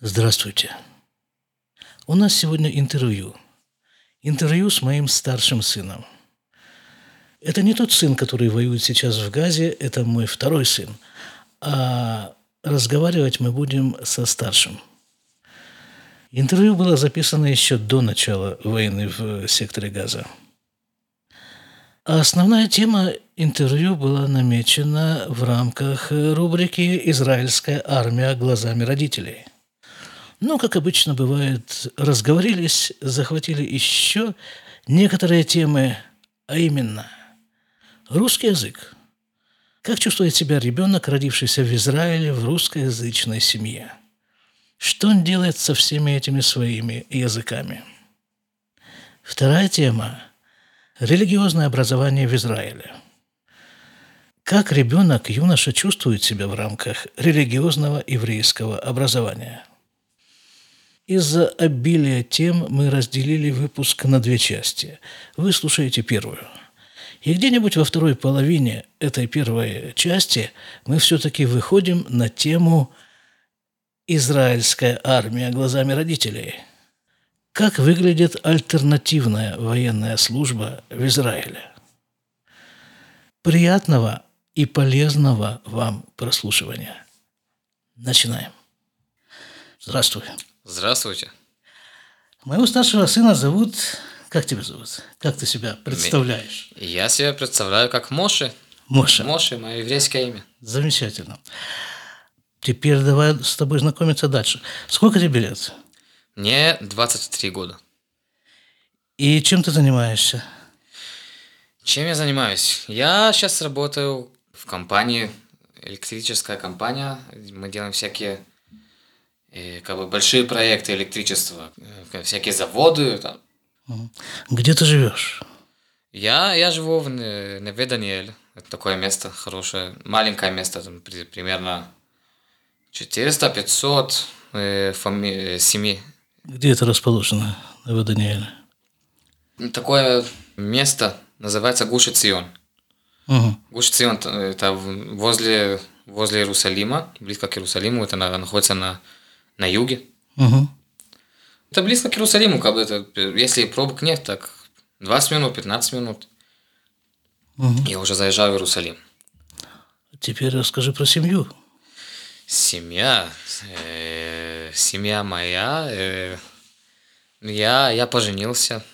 Здравствуйте. У нас сегодня интервью. Интервью с моим старшим сыном. Это не тот сын, который воюет сейчас в Газе, это мой второй сын. А разговаривать мы будем со старшим. Интервью было записано еще до начала войны в секторе Газа. А основная тема интервью была намечена в рамках рубрики «Израильская армия глазами родителей». Но, как обычно бывает, разговорились, захватили еще некоторые темы, а именно русский язык. Как чувствует себя ребенок, родившийся в Израиле в русскоязычной семье? Что он делает со всеми этими своими языками? Вторая тема – религиозное образование в Израиле. Как ребенок, юноша чувствует себя в рамках религиозного еврейского образования – из-за обилия тем мы разделили выпуск на две части. Вы слушаете первую. И где-нибудь во второй половине этой первой части мы все-таки выходим на тему «Израильская армия глазами родителей». Как выглядит альтернативная военная служба в Израиле? Приятного и полезного вам прослушивания. Начинаем. Здравствуй. Здравствуйте. Моего старшего сына зовут... Как тебя зовут? Как ты себя представляешь? Я себя представляю как Моши. Моша. Моши – мое еврейское имя. Замечательно. Теперь давай с тобой знакомиться дальше. Сколько тебе лет? Мне 23 года. И чем ты занимаешься? Чем я занимаюсь? Я сейчас работаю в компании, электрическая компания. Мы делаем всякие и, как бы большие проекты электричества, э, всякие заводы. Там. Где ты живешь? Я, я живу в Неве Даниэль. Это такое место хорошее, маленькое место, там, при, примерно 400-500 э, фами... Э, семей. Где это расположено, Неве Даниэль? Такое место называется Гуш Цион. Угу. Гуш Цион это возле, возле Иерусалима, близко к Иерусалиму, это находится на на юге. Угу. Это близко к Иерусалиму, как бы это, если пробок нет, так 20 минут, 15 минут. Угу. Я уже заезжаю в Иерусалим. Теперь расскажи про семью. Семья, э, семья моя, э, я, я поженился.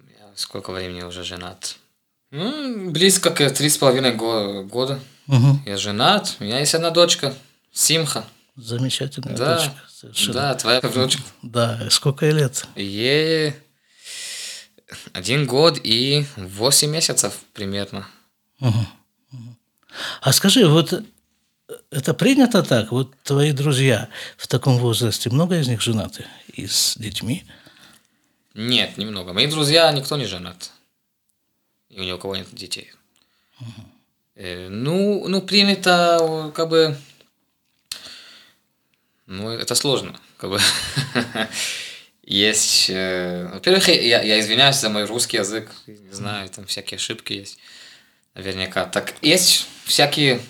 Я сколько времени уже женат? Ну, близко к три с половиной года. Угу. Я женат, у меня есть одна дочка, Симха. Замечательная Да, дочка. Совершенно. да, твоя внучка. Да, сколько ей лет? Ей один год и восемь месяцев примерно. Угу. А скажи, вот это принято так? Вот твои друзья в таком возрасте, много из них женаты и с детьми? Нет, немного. Мои друзья, никто не женат. И ни у кого нет детей. Э, ну, ну, принято, как бы, ну, это сложно. Как бы. есть... Э, во-первых, я, я извиняюсь за мой русский язык. Не знаю, там всякие ошибки есть. Наверняка. Так, есть всякие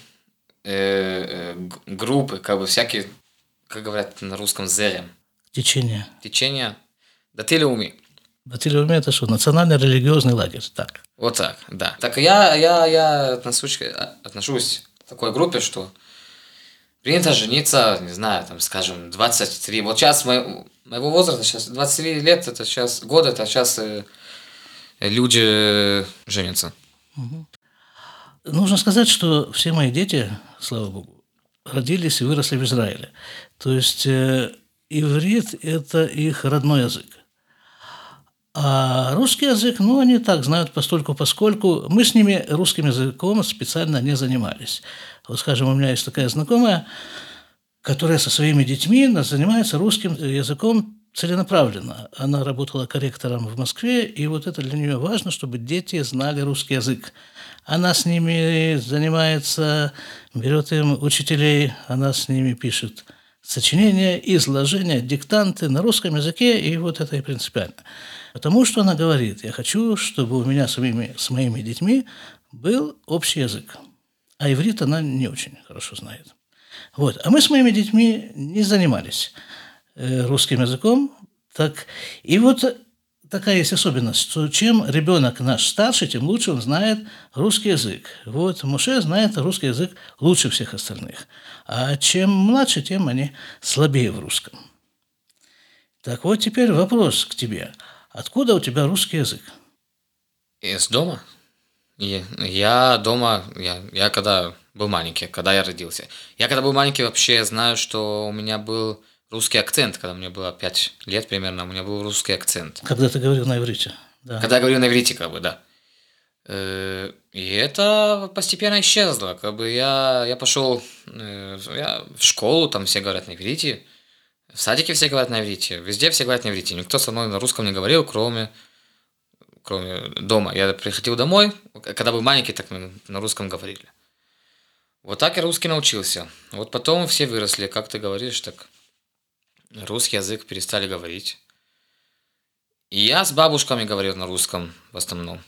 э, э, группы, как бы всякие, как говорят на русском, зерем. Течение. Течение. Датилиуми. Датилиуми – это что, национальный религиозный лагерь, так? Вот так, да. Так я, я, я отношусь, отношусь к такой группе, что принято жениться, не знаю, там, скажем, 23. Вот сейчас мой, моего возраста, сейчас 23 лет, это сейчас год, это сейчас э, люди женятся. Угу. Нужно сказать, что все мои дети, слава богу, родились и выросли в Израиле. То есть э, иврит – это их родной язык. А русский язык, ну, они так знают постольку поскольку. Мы с ними русским языком специально не занимались. Вот, скажем, у меня есть такая знакомая, которая со своими детьми занимается русским языком целенаправленно. Она работала корректором в Москве, и вот это для нее важно, чтобы дети знали русский язык. Она с ними занимается, берет им учителей, она с ними пишет сочинения, изложения, диктанты на русском языке, и вот это и принципиально. Потому что она говорит, я хочу, чтобы у меня с моими, с моими детьми был общий язык. А иврит она не очень хорошо знает. Вот. А мы с моими детьми не занимались. э, русским языком. Так, и вот такая есть особенность, что чем ребенок наш старше, тем лучше он знает русский язык. Вот Муше знает русский язык лучше всех остальных. А чем младше, тем они слабее в русском. Так вот теперь вопрос к тебе. Откуда у тебя русский язык? Из дома. И я дома, я, я когда был маленький, когда я родился. Я когда был маленький, вообще знаю, что у меня был русский акцент, когда мне было 5 лет примерно, у меня был русский акцент. Когда ты говорил на иврите. Да. Когда я говорил на иврите, как бы, да. Э, и это постепенно исчезло. Как бы я, я пошел э, я в школу, там все говорят на иврите. В садике все говорят на иврите. Везде все говорят на иврите. Никто со мной на русском не говорил, кроме, кроме дома. Я приходил домой, когда был маленький, так на русском говорили. Вот так я русский научился. Вот потом все выросли, как ты говоришь, так русский язык перестали говорить. И я с бабушками говорил на русском в основном.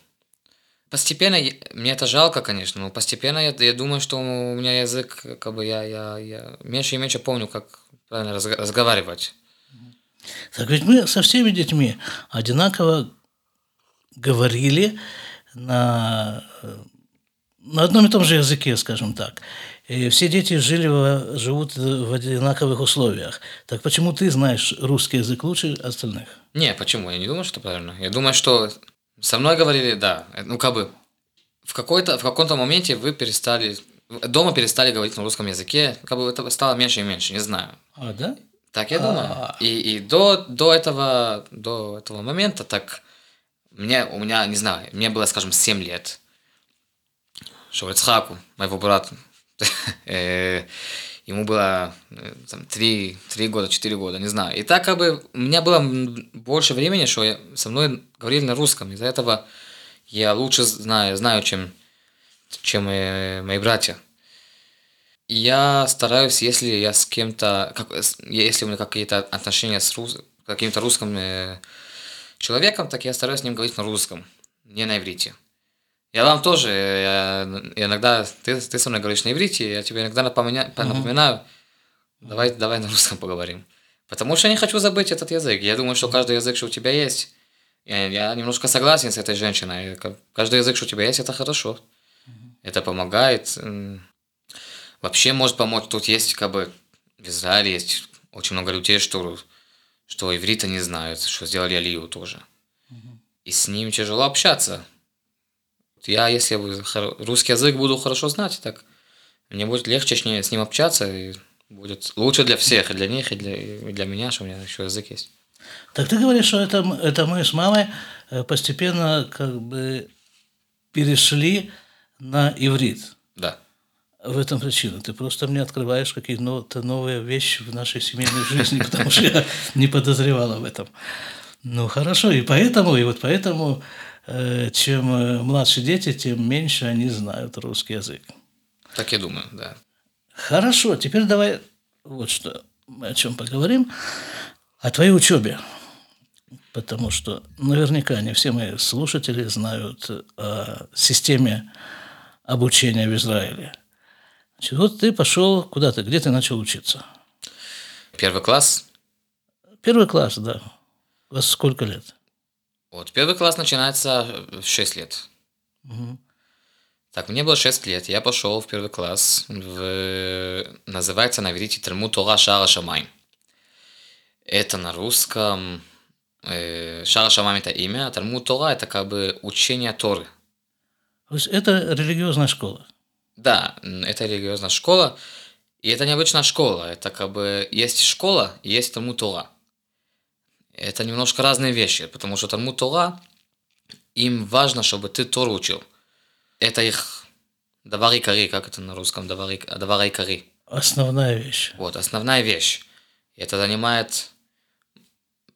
Постепенно, мне это жалко, конечно, но постепенно я, я думаю, что у меня язык, как бы я, я, я меньше и меньше помню, как правильно разговаривать. Так ведь мы со всеми детьми одинаково говорили на, на одном и том же языке, скажем так. И все дети жили, живут в одинаковых условиях. Так почему ты знаешь русский язык лучше остальных? Не, почему? Я не думаю, что правильно. Я думаю, что со мной говорили, да. Ну, как бы в, какой-то, в каком-то моменте вы перестали, дома перестали говорить на русском языке, как бы это стало меньше и меньше, не знаю. А, да? Так я думаю. А. И, и до, до, этого, до этого момента так мне, у меня, не знаю, мне было, скажем, 7 лет. Шовецхаку, моего брата, Э, ему было э, там, 3, 3 года, 4 года, не знаю. И так как бы у меня было больше времени, что я, со мной говорили на русском. Из-за этого я лучше знаю, знаю чем, чем мои, мои братья. И я стараюсь, если я с кем-то, если у меня какие-то отношения с рус, каким-то русским э, человеком, так я стараюсь с ним говорить на русском, не на иврите. Я вам тоже, я, иногда ты, ты со мной говоришь на иврите, я тебе иногда напоминаю, uh-huh. напоминаю давай, давай на русском поговорим. Потому что я не хочу забыть этот язык. Я думаю, что каждый язык, что у тебя есть, я, я немножко согласен с этой женщиной. Каждый язык, что у тебя есть, это хорошо. Uh-huh. Это помогает. Вообще может помочь. Тут есть как бы в Израиле есть очень много людей, что, что иврита не знают, что сделали Алию тоже. И с ним тяжело общаться. Я, если русский язык буду хорошо знать, так мне будет легче с ним общаться, и будет лучше для всех, и для них, и для, и для меня, что у меня еще язык есть. Так ты говоришь, что это, это мы с мамой э, постепенно как бы перешли на иврит. Да. В этом причина. Ты просто мне открываешь какие-то новые вещи в нашей семейной жизни, потому что я не подозревал об этом. Ну, хорошо, и поэтому, и вот поэтому Э, чем э, младше дети, тем меньше они знают русский язык. Так я думаю, да. Хорошо, теперь давай вот что мы о чем поговорим. О твоей учебе. Потому что наверняка не все мои слушатели знают о системе обучения в Израиле. Значит, вот ты пошел куда то где ты начал учиться? Первый класс. Первый класс, да. Вас сколько лет? Вот, первый класс начинается в 6 лет. Угу. Так, мне было 6 лет, я пошел в первый класс, в... называется на иврите Талмуд Тора Шара Шамай. Это на русском... Э, Шара Шамай это имя, а Талмуд Тора это как бы учение Торы. То есть это религиозная школа? Да, это религиозная школа. И это необычная школа. Это как бы есть школа, есть Талмуд Тора это немножко разные вещи, потому что Талмуд Тора, им важно, чтобы ты Тору учил. Это их давар и кари, как это на русском, давар и, давар и кари. Основная вещь. Вот, основная вещь. Это занимает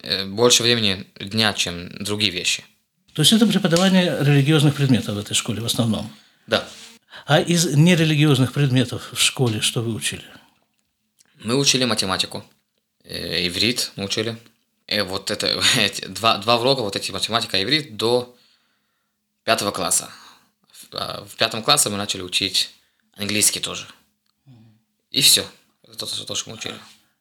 э, больше времени дня, чем другие вещи. То есть это преподавание религиозных предметов в этой школе в основном? Да. А из нерелигиозных предметов в школе что вы учили? Мы учили математику, э, иврит мы учили, и э, вот это, эти, два, два урока, вот эти математика и иврит до пятого класса. В, а, в пятом классе мы начали учить английский тоже. И все. Это то, то, что мы учили.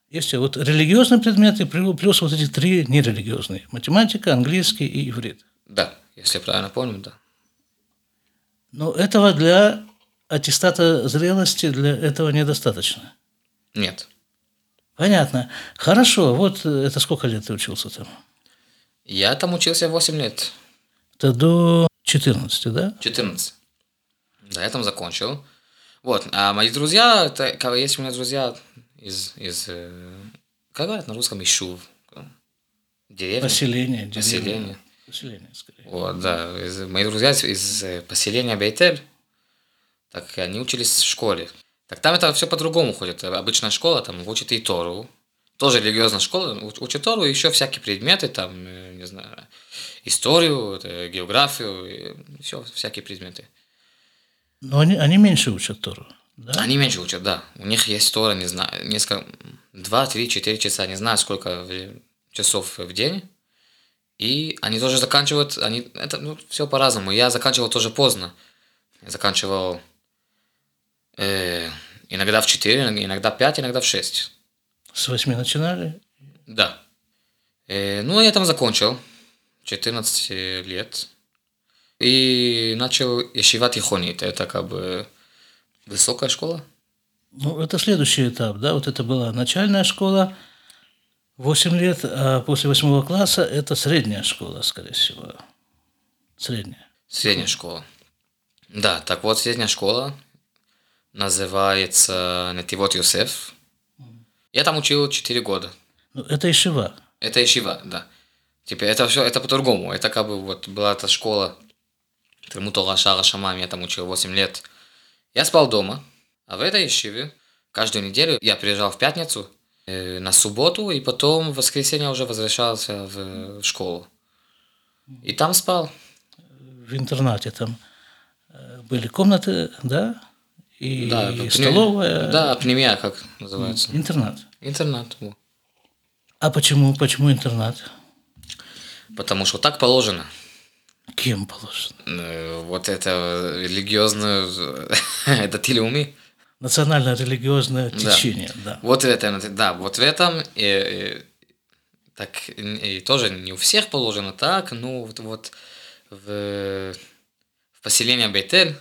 Есть вот религиозные предметы плю- плюс вот эти три нерелигиозные. Математика, английский и иврит. Да, если я правильно помню, да. Но этого для аттестата зрелости для этого недостаточно. Нет. Понятно. Хорошо. Вот э, это сколько лет ты учился там? Я там учился 8 лет. Это до 14, да? 14. Да, я там закончил. Вот, а мои друзья, это, есть у меня друзья из, из э, как говорят на русском, Ишув, деревня. Поселение. деревня. Поселение. Поселение, скорее. Вот, да, из, мои друзья из, из, э, поселения Бейтель, так они учились в школе. Так там это все по-другому ходит. Обычная школа, там учат и Тору. Тоже религиозная школа, уч- учат Тору, и еще всякие предметы, там, э, не знаю, историю, э, географию, все, всякие предметы. Но они, они меньше учат Тору. Да? Они меньше учат, да. У них есть Тора, не знаю, несколько, два, три, четыре часа, не знаю, сколько часов в день. И они тоже заканчивают, они, это, ну, все по-разному. Я заканчивал тоже поздно. Я заканчивал э, иногда в 4, иногда в 5, иногда в 6. С восьми начинали? Да. Э, ну, я там закончил. 14 лет. И начал Ешива Тихонит. Это как бы высокая школа. Ну, это следующий этап, да? Вот это была начальная школа, 8 лет, а после восьмого класса это средняя школа, скорее всего. Средняя. Средняя школа. Да, так вот, средняя школа называется Нетивот Юсеф. Я там учил 4 года. Ну, это Ишива. Это Ишива, да. Теперь это все, это по-другому. Это как бы вот была эта школа Тремутора Шара Шамам, я там учил 8 лет. Я спал дома, а в этой Ишиве каждую неделю я приезжал в пятницу э, на субботу, и потом в воскресенье уже возвращался в, в школу. И там спал. В интернате там э, были комнаты, да? И, Да, пне- столовая. Да, пневмия, как называется. Интернат. Интернат. А почему? Почему интернат? Потому что так положено. Кем положено? Э, Вот это религиозное, это тилеуми. Национально-религиозное течение, да. Вот в этом, да, вот в этом, и, и так и тоже не у всех положено так, ну вот, вот в, в поселении Бейтель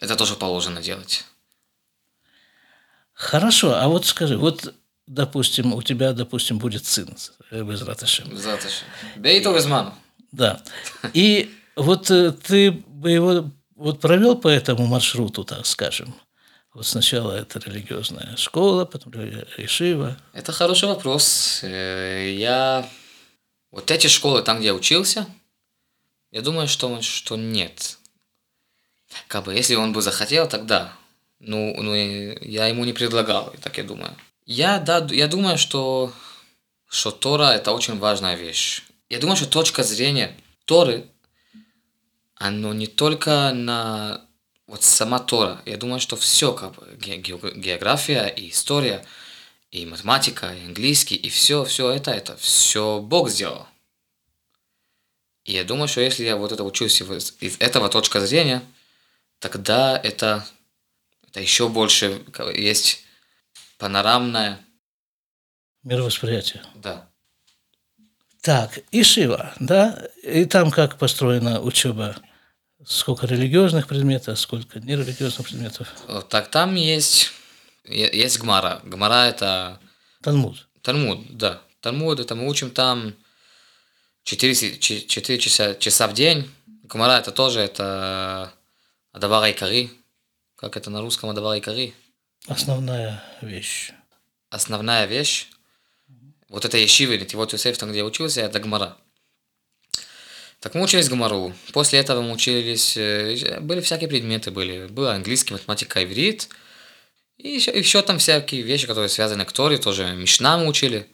это тоже положено делать. Хорошо, а вот скажи, вот, допустим, у тебя, допустим, будет сын э, без Раташем. Бейтов из мамы. Да. И вот э, ты бы его вот провел по этому маршруту, так скажем. Вот сначала это религиозная школа, потом Ишива. Это хороший вопрос. Э, Я... Вот эти школы, там, где я учился, я думаю, что, что нет. Как бы, если он бы захотел, тогда. Ну, ну, я ему не предлагал, так я думаю. Я, да, я думаю, что, что Тора – это очень важная вещь. Я думаю, что точка зрения Торы, оно не только на вот сама Тора. Я думаю, что все, как бы, ге- геог- география и история, и математика, и английский, и все, все это, это все Бог сделал. И я думаю, что если я вот это учусь из этого точка зрения, тогда это, это еще больше есть панорамное, Мировосприятие. да. Так, Ишива, да? И там как построена учеба? Сколько религиозных предметов, сколько нерелигиозных предметов? Вот Так там есть, есть Гмара. Гмара это Талмуд. Талмуд, да. Талмуд, это мы учим там 4, 4 часа, часа в день. Гмара это тоже, это Адавара Икари. Как это на русском Адавара Икари? Основная вещь. Основная вещь. Вот это Ешива, или вот Юсеф, там, где я учился, это Гмара. Так мы учились Гмару. После этого мы учились... э, Были всякие предметы, были. Был английский, математика, иврит. И еще, еще там всякие вещи, которые связаны к Торе, тоже Мишна мы учили.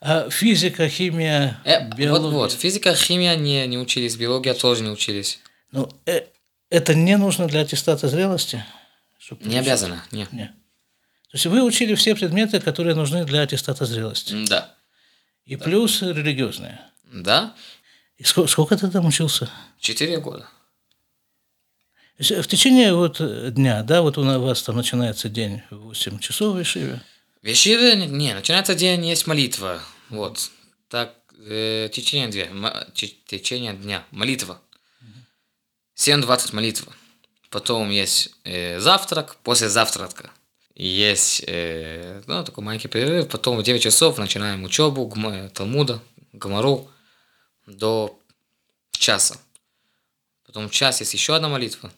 А физика, химия, Э, биология? Вот, вот, физика, химия не, не учились, биология тоже не учились. Ну, э, это не нужно для аттестата зрелости? Чтоб Не обязано, не. Не. То есть вы учили все предметы, которые нужны для аттестата зрелости. Да. И плюс религиозные. Да, И сколько, сколько ты там учился? четыре года. Есть В течение вот дня, да, вот у вас там начинается день в 8 часов в Ишиве. Вещивы, не, начинается день, есть молитва. Вот. Так, э, течение дня, течение дня, молитва. 7.20 молитва. Потом есть э, завтрак, после завтрака. Есть э, ну, такой маленький перерыв. Потом в 9 часов начинаем учебу гм- Талмуда, Гамару до часа. Потом час есть еще одна молитва,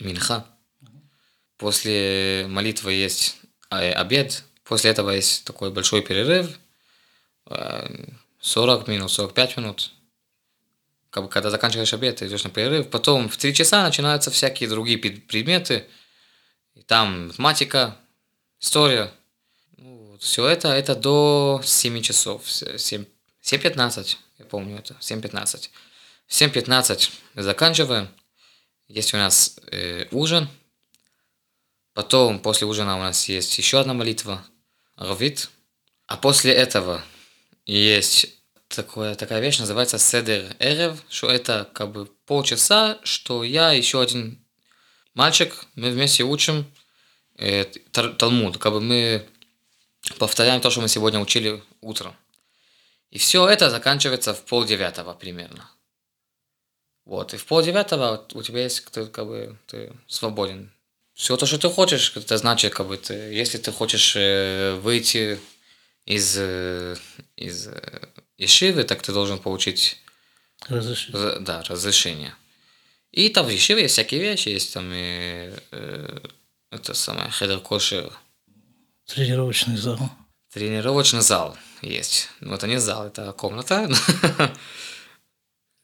Минха. После молитвы есть э, обед. После этого есть такой большой перерыв. э, 40 минут, 45 минут. Как бы, когда заканчиваешь обед, ты идешь на перерыв. Потом в 3 часа начинаются всякие другие предметы. И там математика, история. Ну, все это, это до 7 часов. С- 7, 7.15, я помню это, 7.15. В 7.15 мы заканчиваем. Есть у нас э, ужин. Потом, после ужина у нас есть еще одна молитва, Равит. А после этого есть такое, такая вещь, называется Седер Эрев, что это как бы полчаса, что я еще один мальчик, мы вместе учим э, Талмуд, как бы мы повторяем то, что мы сегодня учили утром. И все это заканчивается в полдевятого примерно. Вот, и в полдевятого у тебя есть, ты, как бы, ты свободен. Все то, что ты хочешь, это значит, как бы, ты, если ты хочешь э, выйти из, э, из Ешивы, так ты должен получить Разрешите. Р- да, разрешение. И там в Ешиве есть всякие вещи, есть там и, э, это самое, хедер кошер, Тренировочный зал. тренировочный зал есть. Ну, это не зал, это комната.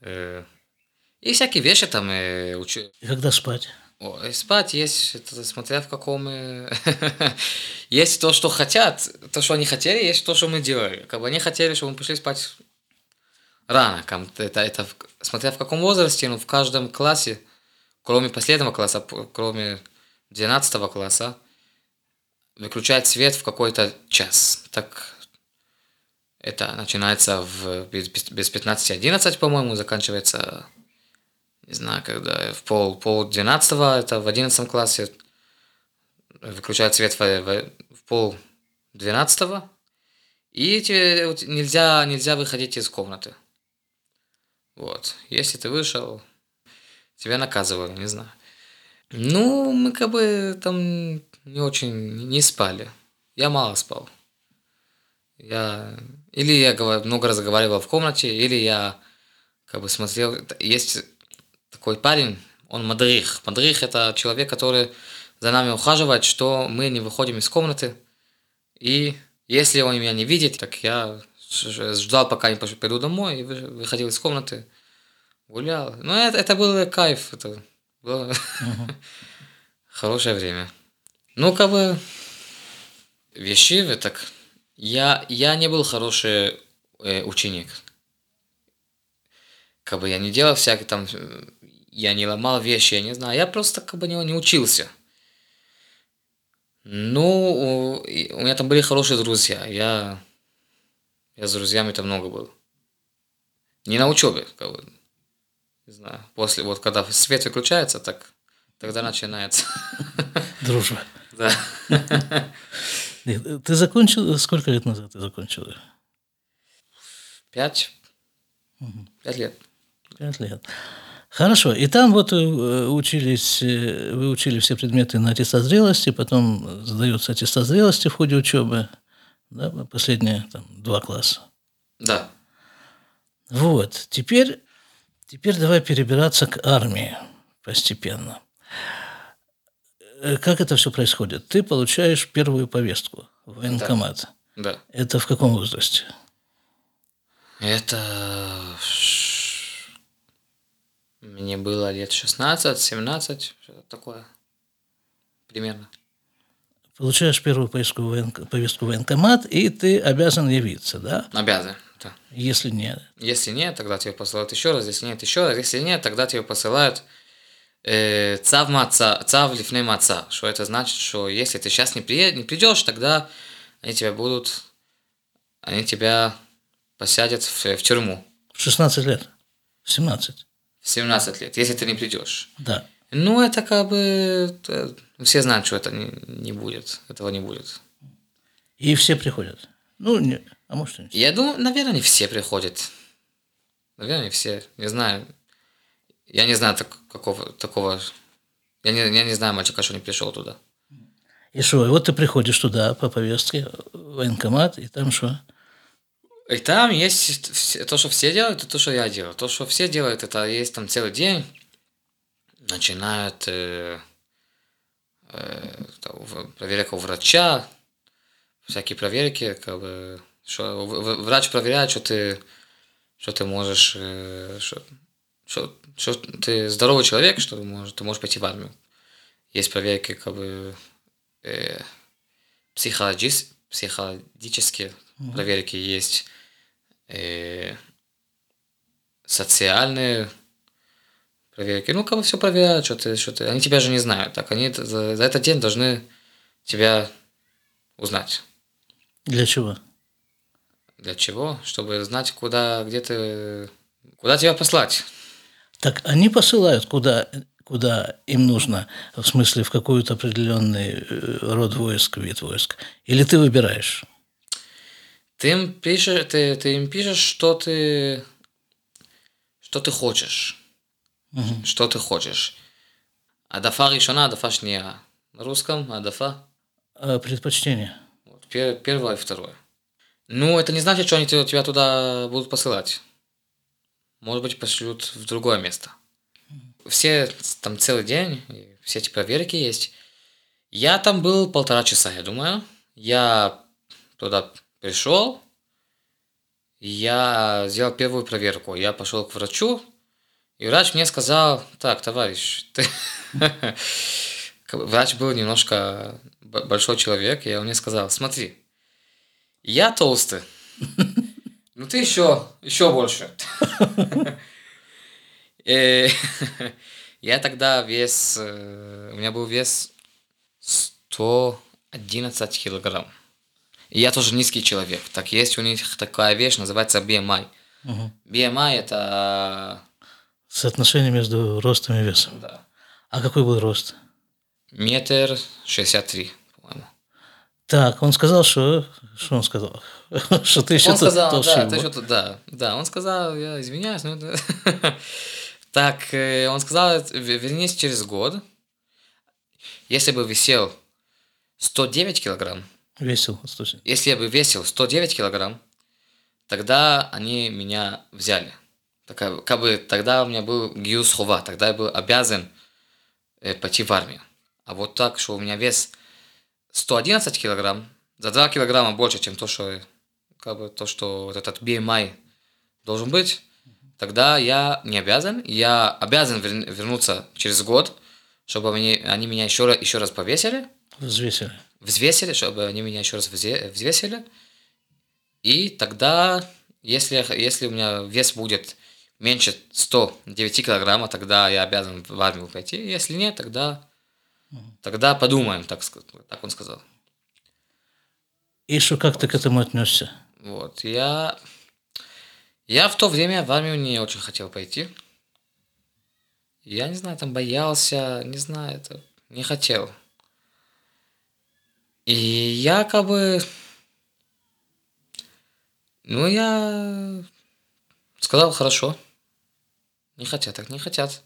Э, И всякие вещи там, э, учу- И когда спать? О, и спать есть, это смотря в каком... э, есть то, что хотят, то, что они хотели, есть то, что мы делали. Как бы они хотели, чтобы мы пошли спать рано. Это, это смотря в каком возрасте, ну, в каждом классе, кроме последнего класса, кроме 12 класса, выключать свет в какой-то час. Так это начинается в, без 15-11, по-моему, заканчивается не знаю, когда в пол, пол двенадцатого, это в одиннадцатом классе, выключают свет в, в- в пол двенадцатого, и тебе нельзя, нельзя выходить из комнаты. Вот. Если ты вышел, тебя наказывали, не знаю. Ну, мы как бы там не очень не спали. Я мало спал. Я... Или я много разговаривал в комнате, или я как бы смотрел... Есть такой парень, он мадрих. Мадрих – это человек, который за нами ухаживает, что мы не выходим из комнаты. И если он меня не видит, так я ждал, пока пош- пойду домой, и вы- выходил из комнаты, гулял. Ну, это, это был кайф, это было хорошее время. Ну, как бы, вещи, так я, я не был хороший э, ученик. Как бы я не делал всякие там, э, я не ломал вещи, я не знаю, я просто как бы не, не учился. Ну, у, у меня там были хорошие друзья, я, я с друзьями там много был. Не на учебе, как бы, не знаю, после, вот когда свет выключается, так тогда начинается. Дружба. Да. Ты закончил, сколько лет назад ты закончил? Пять. Пять лет. Пять лет. Хорошо. И там вот э, учились, э, вы учили все предметы на аттестат зрелости, потом сдается аттестат зрелости в ходе учебы, да, последние там, два класса. Да. Вот. Теперь, теперь давай перебираться к армии постепенно. Э, Как это все происходит? Ты получаешь первую повестку в военкомат. Да. Это в каком возрасте? Это... Мне было лет 16, 17, что-то такое. Примерно. Получаешь первую повестку в, военк- повестку в военкомат, и ты обязан явиться, да? Обязан. Да. Если нет. Если нет, тогда тебя посылают еще раз. Если нет, еще раз. Если нет, тогда тебя посылают э, цав маца, цав лифней маца. Что это значит, что если ты сейчас не, приед, не придешь, тогда они тебя будут, они тебя посадят в, в тюрьму В 16 лет. В 17. В 17 лет, если ты не придешь. Да. Ну, это как бы... э, Все знают, что это не, не будет. Этого не будет. И все приходят. Ну, не, а может и не. Я думаю, наверное, не все приходят. Наверное, не все. Не знаю. Я не знаю так, какого, такого... Я не, я не знаю мальчика, что не пришел туда. И что, и вот ты приходишь туда по повестке, в военкомат, и там что? И там есть то, что все делают, и то, что я делаю. То, что все делают, это есть там целый день. Начинают э, э, проверка у врача, всякие проверки, как бы, что врач проверяет, что ты, что ты можешь, э, что, что, что ты здоровый человек, что ты можешь, ты можешь пойти в армию. Есть проверки, как бы, э, психологис- психологические проверки есть, э, социальные проверки. Ну, как бы все проверяют, что ты, что ты. Они тебя же не знают. Так, они за, за этот день должны тебя узнать. Для чего? Для чего? Чтобы знать, куда, где ты, куда тебя послать. Так они посылают куда, куда им нужно, в смысле в какой-то определенный э, род войск, вид войск. Или ты выбираешь? Ты им пишешь, ты, ты им пишешь, что ты, что ты хочешь. Мгм. Что ты хочешь. Адафа решена, адафа шния. На русском адафа. А предпочтение? Вот, пер- первое и второе. Ну, это не значит, что они те- тебя туда будут посылать. Может быть, пошлют в другое место. Все там целый день, все эти проверки есть. Я там был полтора часа, я думаю. Я туда пришел, я сделал первую проверку. Я пошел к врачу, и врач мне сказал, так, товарищ, ты... Врач был немножко большой человек, и он мне сказал, смотри, я толстый, ну ты еще, еще больше. Я тогда вес, э, у меня был вес 111 килограмм. И я тоже низкий человек. Так есть у них такая вещь, называется BMI. Мгм. BMI это Соотношение между ростом и весом. да, А какой был рост? метр шестьдесят три, по-моему. Так, он сказал, что... Что он сказал? Что ты еще Он сказал, толще да, его. ты что-то, да, да, он сказал, я извиняюсь, но Так, э, он сказал, «В- вернись через год. Если бы весел 109 килограмм, Весил. слушай. если я бы весил 109 килограмм, тогда они меня взяли. Так, как бы тогда у меня был гиус хова, тогда я был обязан э, пойти в армию. А вот так, что у меня вес 111 килограмм, за 2 килограмма больше, чем то, что, как бы, то, что вот этот BMI должен быть, тогда я не обязан, я обязан вер- вернуться через год, чтобы они, они меня еще раз, еще раз повесили, Взвесили. Взвесили, чтобы они меня еще раз взвесили. И тогда, если, если у меня вес будет меньше 109 килограмма, тогда я обязан в армию пойти. Если нет, тогда, тогда подумаем, так, так он сказал. И что, как ты к этому отнесся? Вот, я... Я в то время в армию не очень хотел пойти. Я не знаю, там боялся, не знаю, это не хотел. И я как бы... Ну, я сказал, хорошо. Не хотят, так не хотят.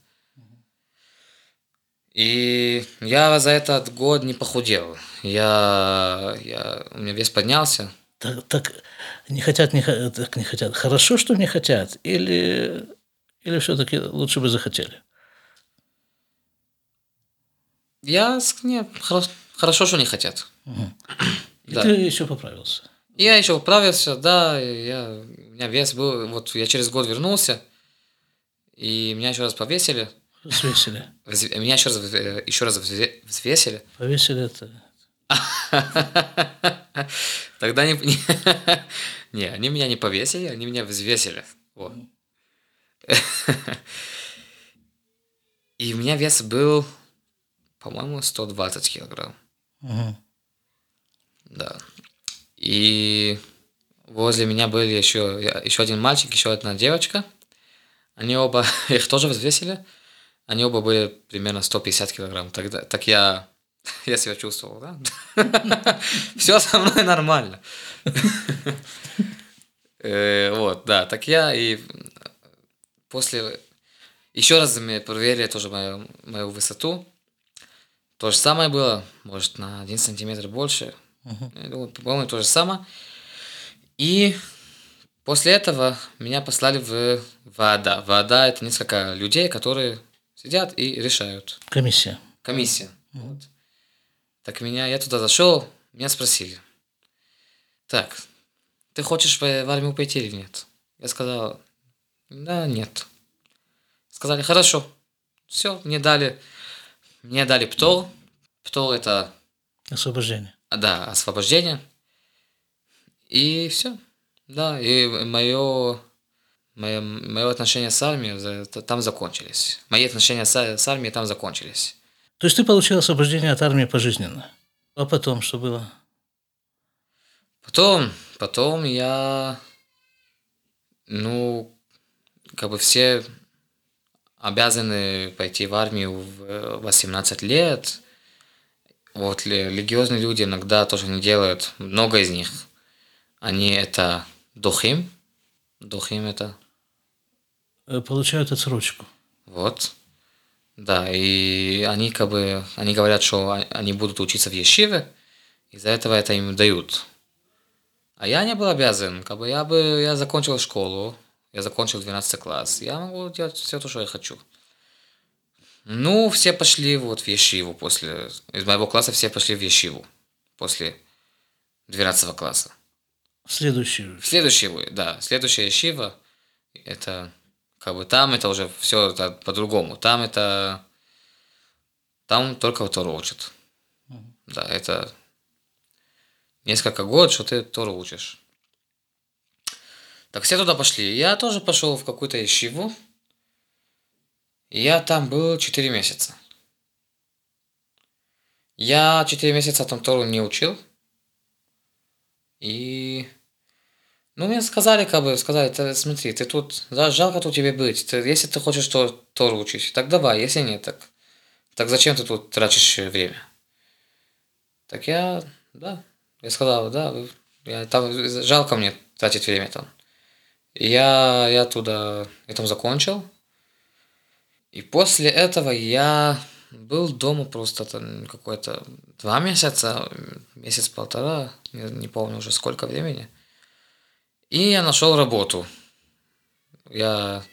И я за этот год не похудел. Я, я, у меня вес поднялся. Так, так не хотят, не, так не хотят. Хорошо, что не хотят? Или, или все-таки лучше бы захотели? Я не, хоро- хорошо, что не хотят. И Да. ты еще поправился. Я еще поправился, да, я, у меня вес был, вот я через год вернулся, и меня еще раз повесили, Взвесили. вз- меня еще раз, вз- еще раз взвесили. Повесили это. Тогда не, не, они меня не повесили, они меня взвесили. Вот. И у меня вес был, по-моему, 120 килограмм. Мгм. Да. И возле меня были еще, еще один мальчик, еще одна девочка. Они оба, их тоже взвесили. Они оба были примерно 150 килограмм. Тогда, так я я себя чувствовал, да? Все со мной нормально. Э, вот, да, так я и после... Еще раз мне проверили тоже мою, мою высоту. То же самое было, может, на 1 сантиметр больше. Я думаю, по-моему, то же самое. И после этого меня послали в ВАДА. ВАДА – это несколько людей, которые сидят и решают. Комиссия. Комиссия. Вот. Так меня, я туда зашел, меня спросили. Так, ты хочешь в в армию пойти или нет? Я сказал, да, нет. Сказали, хорошо. Все, мне дали, мне дали ПТО. ПТО это, Освобождение. А, да, освобождение. И все. Да, и мое, мое, мое отношение с армией там закончились. Мои отношения с, с армией там закончились. То есть ты получил освобождение от армии пожизненно. А потом что было? Потом, потом я, ну, как бы все обязаны пойти в армию в 18 лет. Вот религиозные люди иногда тоже не делают, много из них. Они это духим, духим это, Э, Получают отсрочку. вот. Да, и они как бы, они говорят, что о- они будут учиться в Ешиве, из-за этого это им дают. А я не был обязан, как бы я бы, я закончил школу, я закончил 12 класс, я могу делать все то, что я хочу. Ну, все пошли вот в Ешиву после, из моего класса все пошли в Ешиву после 12 класса. Следующий. В следующий, да, следующая Ешива, это как бы там это уже все по-другому. Там это там только Тору учат. Да, это несколько год, что ты Тору учишь. Так все туда пошли. Я тоже пошел в какую-то Ешиву. Я там был 4 месяца. Я 4 месяца там Тору не учил. И ну, мне сказали, как бы, сказали, ты, смотри, ты тут, да, жалко тут тебе быть. Ты, если ты хочешь то, Тору учить, так давай, если нет, так, так зачем ты тут тратишь время? Так я, да, я сказал, да, я, там, жалко мне тратить время там. Я, я туда, я там закончил. И после этого я был дома просто там какой-то два месяца, месяц-полтора, не, не помню уже сколько времени. И я нашел работу. Я,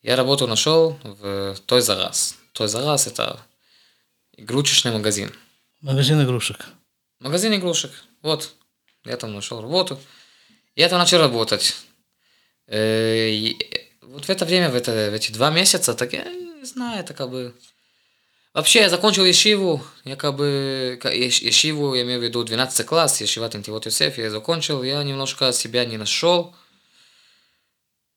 я работу нашел в Той за раз. Той за раз это игрушечный магазин. Магазин игрушек. Магазин игрушек. Вот. Я там нашел работу. Я там начал работать. Э, и вот в это время, в, это, в эти два месяца, так я не знаю, это как бы... Вообще, я закончил Ешиву, я как бы... Ешиву, я имею в виду 12 класс, Ешива Тентивот Юсеф, я закончил, я немножко себя не нашел.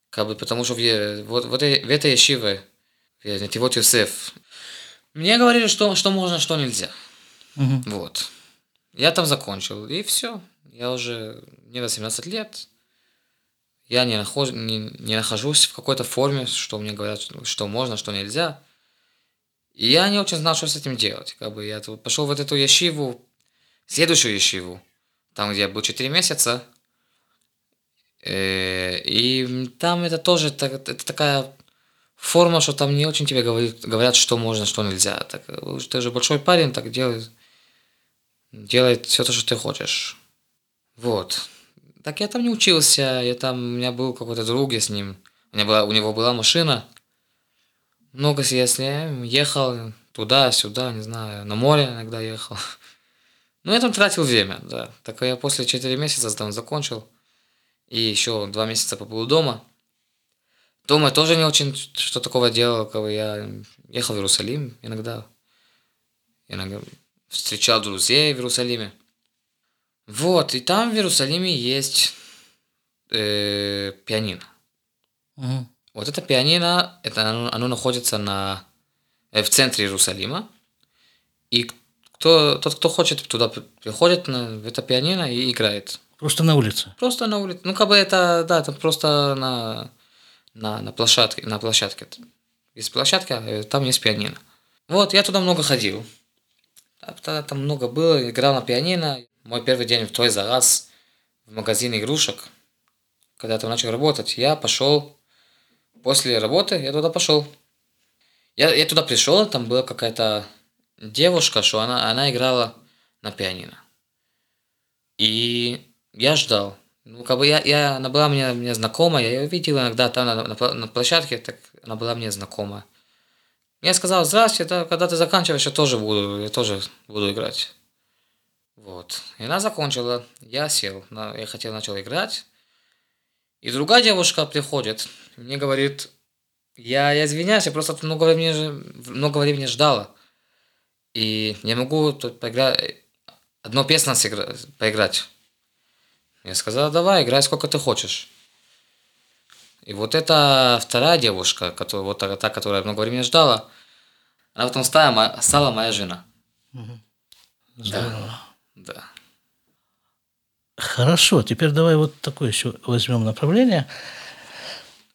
Как бы, потому что в, вот, вот в этой Ешиве, в Тентивот Юсеф, мне говорили, что, что можно, что нельзя. Мгм. Вот. Я там закончил, и все. Я уже, мне 18 лет. Я не, нахож, не, не нахожусь в какой-то форме, что мне говорят, что- можно, что нельзя. И я не очень знал, что с этим делать. Как бы я пошел вот эту ящиву, следующую ящиву, там, где я был 4 месяца. Э, И там это тоже это такая форма, что там не очень тебе говорит, говорят, что можно, что нельзя. Так, э, ты же большой парень, так делай, делает все то, что ты хочешь. Вот. Так я там не учился, я там, у меня был какой-то друг, я с ним, у, меня была, у него была машина, много с- я с ним ехал туда-сюда, не знаю, на море иногда ехал. Ну, я там тратил время, да. Так я после 4 месяца там закончил, и еще 2 месяца побыл дома. Дома я тоже не очень что такого делал, как я ехал в Иерусалим иногда, иногда встречал друзей в Иерусалиме. Вот, и там в Иерусалиме есть э, пианино. Мгм. Вот это пианино, это оно, оно находится на, э, в центре Иерусалима. И кто, тот, кто хочет, туда при- приходит на в это пианино и играет. Просто на улице. Просто на улице. Ну, как бы это, да, это просто на, на, на площадке. На площадке. Есть площадка, э, там есть пианино. Вот, я туда много ходил. там много было, играл на пианино. Мой первый день в той за раз в магазине игрушек, когда там начал работать, я пошел, после работы я туда пошел. Я, я туда пришел, там была какая-то девушка, что она, она играла на пианино. И я ждал. Ну, как бы я, я, она была мне, мне знакома, я ее видел иногда там на, на, на площадке, так она была мне знакома. Я сказал, здравствуйте, да, когда ты заканчиваешь, я тоже буду, я тоже буду играть. Вот. И она закончила, я сел, я хотел, начал играть. И другая девушка приходит, мне говорит, я, я извиняюсь, я просто много времени, много времени ждала. И не могу тут поиграть, одну песню сыгра, поиграть. Я сказал, давай, играй сколько ты хочешь. И вот эта вторая девушка, которая, вот та, та, которая много времени ждала, она потом стала, стала моя жена. Здорово. Да. Да. Хорошо, теперь давай вот такое еще возьмем направление.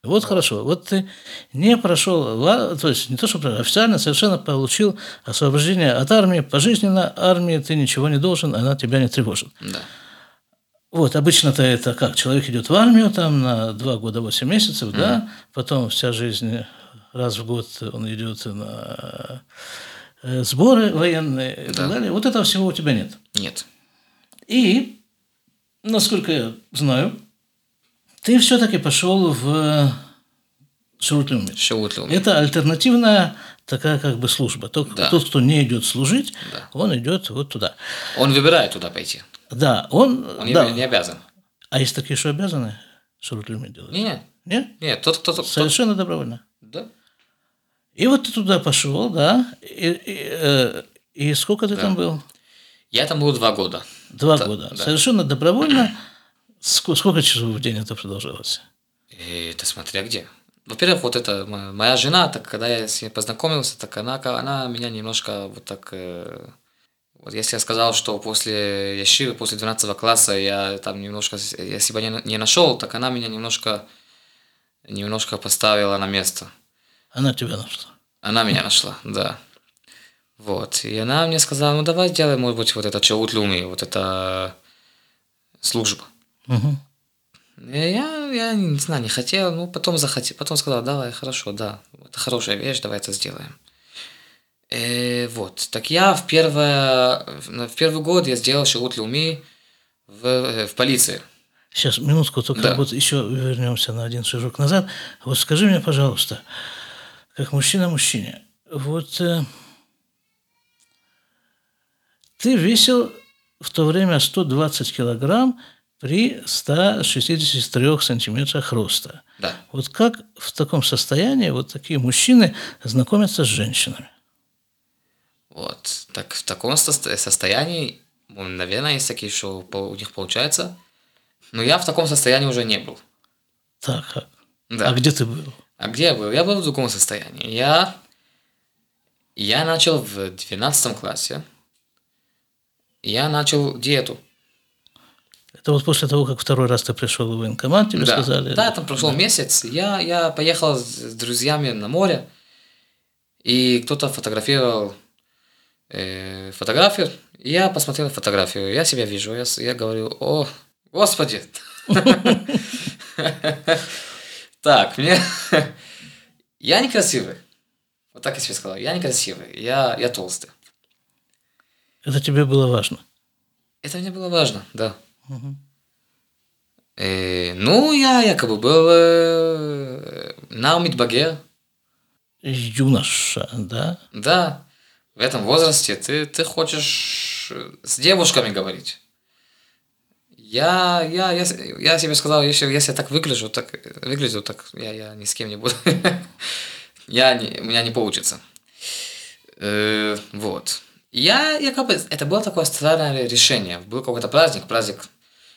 Вот хорошо, вот ты не прошел, то есть не то, что официально совершенно получил освобождение от армии, пожизненно армии ты ничего не должен, она тебя не тревожит. Да. Вот, обычно-то это как? Человек идет в армию там на два года, восемь месяцев, mm да, потом вся жизнь, раз в год он идет на сборы военные и так далее. Вот этого всего у тебя нет. Нет. И, насколько я знаю, ты все-таки пошел в Шаутлюми. Шаутлюми. Это альтернативная такая как бы служба. Тот, да. тот кто не идет служить, да. он идет вот туда. Он выбирает туда пойти. Да, он, он да. не обязан. А есть такие, что обязаны Шаутлюми делать? Нет. Нет? Нет, тот, кто... Совершенно тот... добровольно. Да. И вот ты туда пошел, да, и, и, э, и сколько ты да. там был? Я там был два года. Два да, года. Да. Совершенно добровольно. Сколько, сколько часов в день это продолжалось? И это смотря где. Во-первых, вот это моя жена, так когда я с ней познакомился, так она, она меня немножко вот так... Э, вот если я сказал, что после Яшивы, после 12 класса я там немножко, я себя не, не нашел, так она меня немножко, немножко поставила на место. Она тебя нашла? Она меня нашла, да. Вот. И она мне сказала, ну давай сделаем, может быть, вот это чаут люми, вот это служба. Угу. Я, я не знаю, не хотел, ну потом захотел, потом сказал, давай, хорошо, да, это хорошая вещь, давай это сделаем. И вот, так я в, первое, в первый год я сделал люми в, в полиции. Сейчас, минутку, только да. вот еще вернемся на один шажок назад. Вот скажи мне, пожалуйста, как мужчина мужчине, вот э, ты весил в то время 120 килограмм, при 163 сантиметрах роста. Да. Вот как в таком состоянии вот такие мужчины знакомятся с женщинами? Вот. Так в таком состоянии, наверное, есть такие, что у них получается. Но я в таком состоянии уже не был. Так, а, да. а где ты был? А где я был? Я был в другом состоянии. Я, я начал в 12 классе. Я начал диету. Это вот после того, как второй раз ты пришел в военкомат, тебе да. сказали? Да, там прошел да. месяц. Я, я поехал с друзьями на море, и кто-то фотографировал э, фотографию. И я посмотрел фотографию, я себя вижу, я, я говорю, о, господи. Так, мне... Я некрасивый. Вот так я себе сказал. Я некрасивый, я, я толстый. Это тебе было важно? Это мне было важно, да. Угу. Э, ну, я якобы был э, Наумит Багер. Юноша, да? Да. В этом возрасте ты, ты хочешь с девушками говорить. Я, я, я, я себе сказал, если, если я так выгляжу, так выгляжу, так я, я ни с кем не буду. я не, у меня не получится. Э, вот. Я, я как бы, это было такое странное решение. Был какой-то праздник, праздник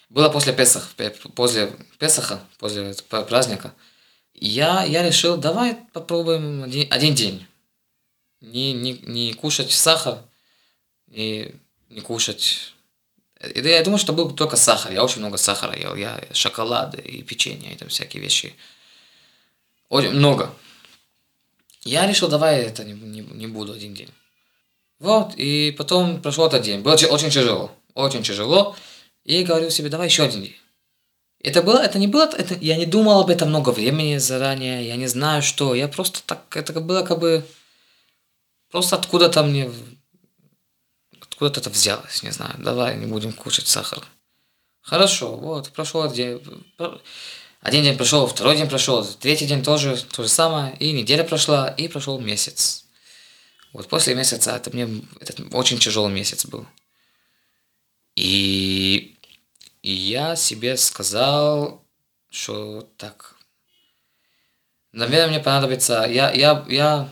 было после Песах, после Песаха, после праздника. Я, я решил, давай попробуем один, один день. Не, не, не кушать сахар, не, не кушать... Я думаю, что был только сахар. Я очень много сахара ел. Я шоколады и печенье, и там всякие вещи. Очень много. Я решил, давай это не, не, не буду один день. Вот, и потом прошел этот день. Было очень тяжело, очень тяжело. И говорю себе, давай еще один день. Это было, это не было, это, я не думал об этом много времени заранее, я не знаю что, я просто так, это было как бы, просто откуда-то мне, откуда-то это взялось, не знаю, давай не будем кушать сахар. Хорошо, вот, прошел один, один день прошел, второй день прошел, третий день тоже то же самое, и неделя прошла, и прошел месяц. Вот после месяца, это мне, это очень тяжелый месяц был. И и я себе сказал, что так, наверное, мне понадобится, я, я, я,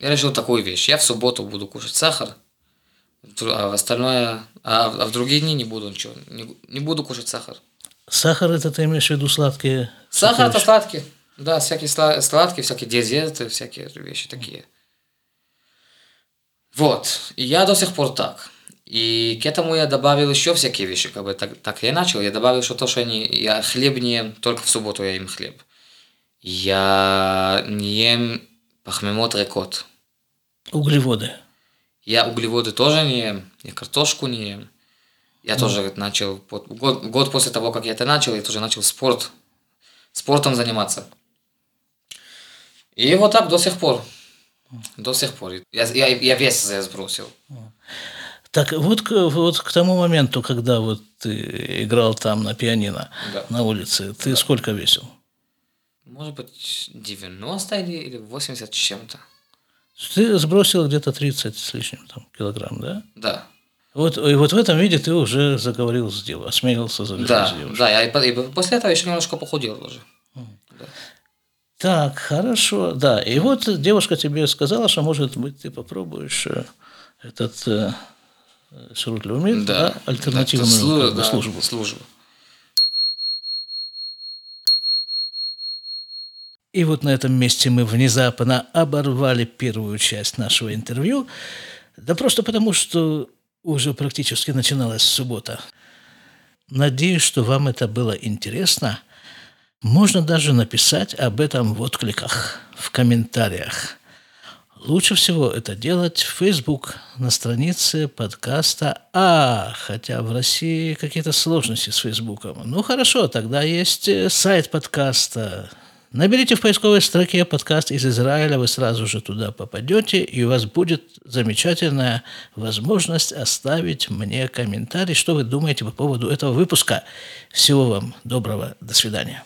я решил такую вещь. Я в субботу буду кушать сахар, а в остальное, а, а в другие дни не буду ничего, не, не буду кушать сахар. Сахар это ты имеешь в виду сладкие? Сахар это сладкий, да, всякие сладкие, всякие дезерты, всякие вещи такие. Вот, и я до сих пор так. И к этому я добавил еще всякие вещи, как бы так, так я начал. Я добавил еще то, что они, я хлеб не ем, только в субботу я ем хлеб. Я не ем пахмемот рекот. Углеводы. Я углеводы тоже не ем, я картошку не ем. Я mm. тоже начал, год, год после того, как я это начал, я тоже начал спорт, спортом заниматься. И вот так до сих пор. До сих пор. Я, я, я вес сбросил. Так вот, вот к тому моменту, когда вот ты играл там на пианино, да. на улице, ты да. сколько весил? Может быть, 90 или, или 80 с чем-то. Ты сбросил где-то 30 с лишним там, килограмм, да? Да. Вот, и вот в этом виде ты уже заговорил с девушкой, осмелился заговорить да, с девушкой. Да, я и, и после этого еще немножко похудел уже. Mm. Да. Так, хорошо, да. И вот девушка тебе сказала, что, может быть, ты попробуешь э, этот э, Шрут Люмит, да, да, альтернативную да, службу, бы, службу. Да, службу. И вот на этом месте мы внезапно оборвали первую часть нашего интервью, да просто потому, что уже практически начиналась суббота. Надеюсь, что вам это было интересно. Можно даже написать об этом в откликах, в комментариях – Лучше всего это делать в Facebook на странице подкаста А, хотя в России какие-то сложности с Фейсбуком. Ну хорошо, тогда есть э, сайт подкаста. Наберите в поисковой строке подкаст из Израиля, вы сразу же туда попадете, и у вас будет замечательная возможность оставить мне комментарий, что вы думаете по поводу этого выпуска. Всего вам доброго, до свидания.